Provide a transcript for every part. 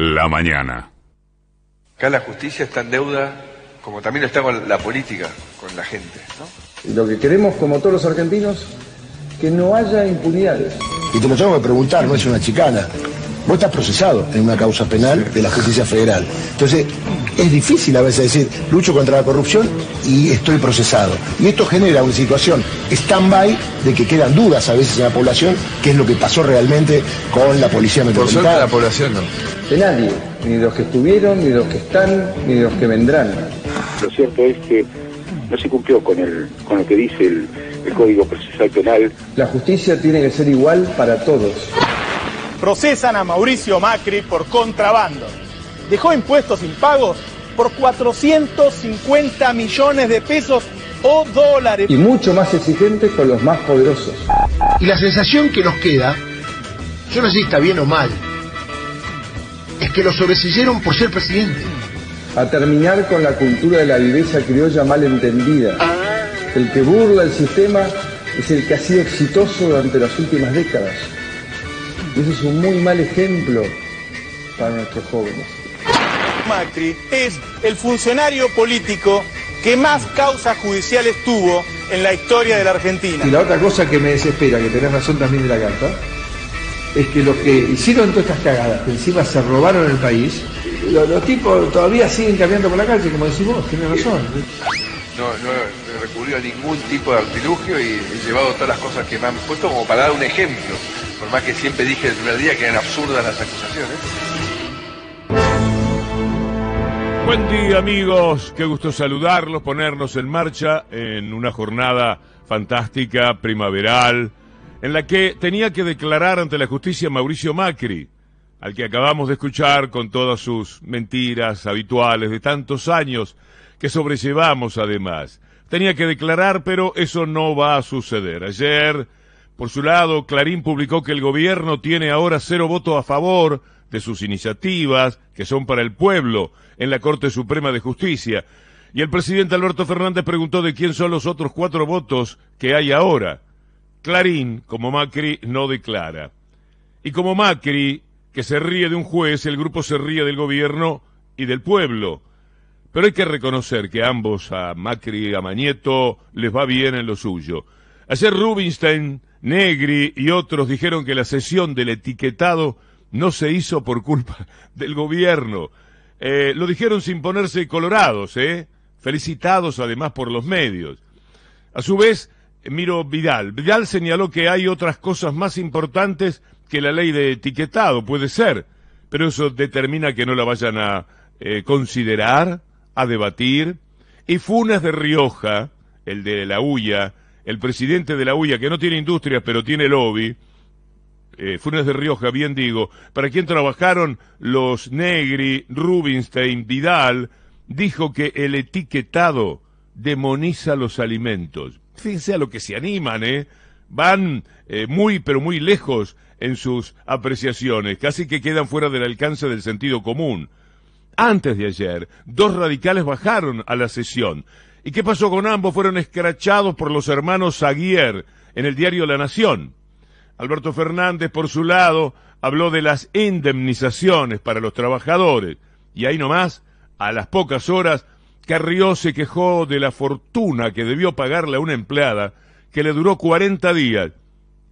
la mañana. Acá la justicia está en deuda, como también está con la política, con la gente. Y lo que queremos, como todos los argentinos, que no haya impunidades. Y te lo tengo que preguntar, no es una chicana. Vos estás procesado en una causa penal de la justicia federal. Entonces, es difícil a veces decir, lucho contra la corrupción y estoy procesado. Y esto genera una situación stand-by de que quedan dudas a veces en la población qué es lo que pasó realmente con la policía Por metropolitana. suerte la población no. De nadie, ni de los que estuvieron, ni de los que están, ni de los que vendrán. Lo cierto es que no se cumplió con, el, con lo que dice el, el Código Procesal Penal. La justicia tiene que ser igual para todos. Procesan a Mauricio Macri por contrabando. Dejó impuestos impagos por 450 millones de pesos o dólares. Y mucho más exigentes con los más poderosos. Y la sensación que nos queda, yo no sé si está bien o mal, es que lo sobreseyeron por ser presidente. A terminar con la cultura de la viveza criolla mal entendida. El que burla el sistema es el que ha sido exitoso durante las últimas décadas. Y ese es un muy mal ejemplo para nuestros jóvenes. Macri es el funcionario político que más causas judiciales tuvo en la historia de la Argentina. Y la otra cosa que me desespera, que tenés razón también de la carta, es que los que hicieron todas estas cagadas, que encima se robaron el país, lo- los, tipos todavía siguen cambiando por la calle, como decís vos, tenés razón. No, no he recurrido a ningún tipo de artilugio y he llevado todas las cosas que me han puesto como para dar un ejemplo. Por más que siempre dije el primer día que eran absurdas las acusaciones. Buen día amigos, qué gusto saludarlos, ponernos en marcha en una jornada fantástica, primaveral, en la que tenía que declarar ante la justicia Mauricio Macri, al que acabamos de escuchar con todas sus mentiras habituales de tantos años que sobrellevamos además. Tenía que declarar, pero eso no va a suceder. Ayer, por su lado, Clarín publicó que el gobierno tiene ahora cero voto a favor de sus iniciativas, que son para el pueblo, en la Corte Suprema de Justicia. Y el presidente Alberto Fernández preguntó de quién son los otros cuatro votos que hay ahora. Clarín, como Macri, no declara. Y como Macri, que se ríe de un juez, el grupo se ríe del gobierno y del pueblo. Pero hay que reconocer que ambos, a Macri y a Mañeto, les va bien en lo suyo. Ayer Rubinstein, Negri y otros dijeron que la sesión del etiquetado no se hizo por culpa del gobierno. Eh, lo dijeron sin ponerse colorados, ¿eh? Felicitados además por los medios. A su vez, miro Vidal. Vidal señaló que hay otras cosas más importantes que la ley de etiquetado, puede ser, pero eso determina que no la vayan a eh, considerar, a debatir. Y Funes de Rioja, el de la UIA, el presidente de la UIA, que no tiene industrias pero tiene lobby, eh, Funes de Rioja, bien digo, para quien trabajaron los Negri, Rubinstein, Vidal, dijo que el etiquetado demoniza los alimentos. Fíjense a lo que se animan, ¿eh? Van eh, muy, pero muy lejos en sus apreciaciones, casi que quedan fuera del alcance del sentido común. Antes de ayer, dos radicales bajaron a la sesión. ¿Y qué pasó con ambos? Fueron escrachados por los hermanos Aguier en el diario La Nación. Alberto Fernández, por su lado, habló de las indemnizaciones para los trabajadores. Y ahí nomás, a las pocas horas, Carrió se quejó de la fortuna que debió pagarle a una empleada que le duró 40 días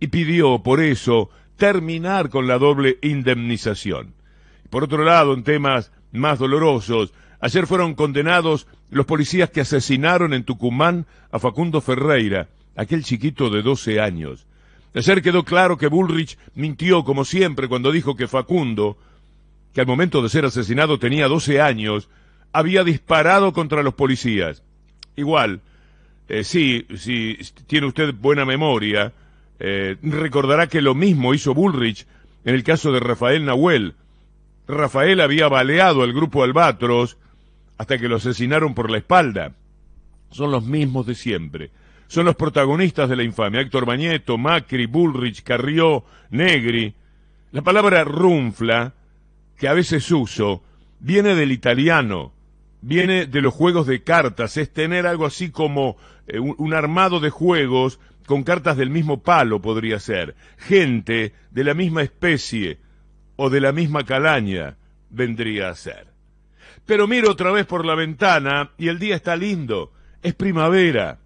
y pidió, por eso, terminar con la doble indemnización. Por otro lado, en temas más dolorosos, ayer fueron condenados los policías que asesinaron en Tucumán a Facundo Ferreira, aquel chiquito de 12 años. Ayer quedó claro que Bullrich mintió como siempre cuando dijo que Facundo, que al momento de ser asesinado tenía 12 años, había disparado contra los policías. Igual, eh, sí, si tiene usted buena memoria, eh, recordará que lo mismo hizo Bullrich en el caso de Rafael Nahuel. Rafael había baleado al grupo Albatros hasta que lo asesinaron por la espalda. Son los mismos de siempre. Son los protagonistas de la infamia. Héctor Bañeto, Macri, Bullrich, Carrió, Negri. La palabra runfla, que a veces uso, viene del italiano, viene de los juegos de cartas, es tener algo así como eh, un, un armado de juegos con cartas del mismo palo podría ser, gente de la misma especie o de la misma calaña, vendría a ser. Pero miro otra vez por la ventana y el día está lindo, es primavera.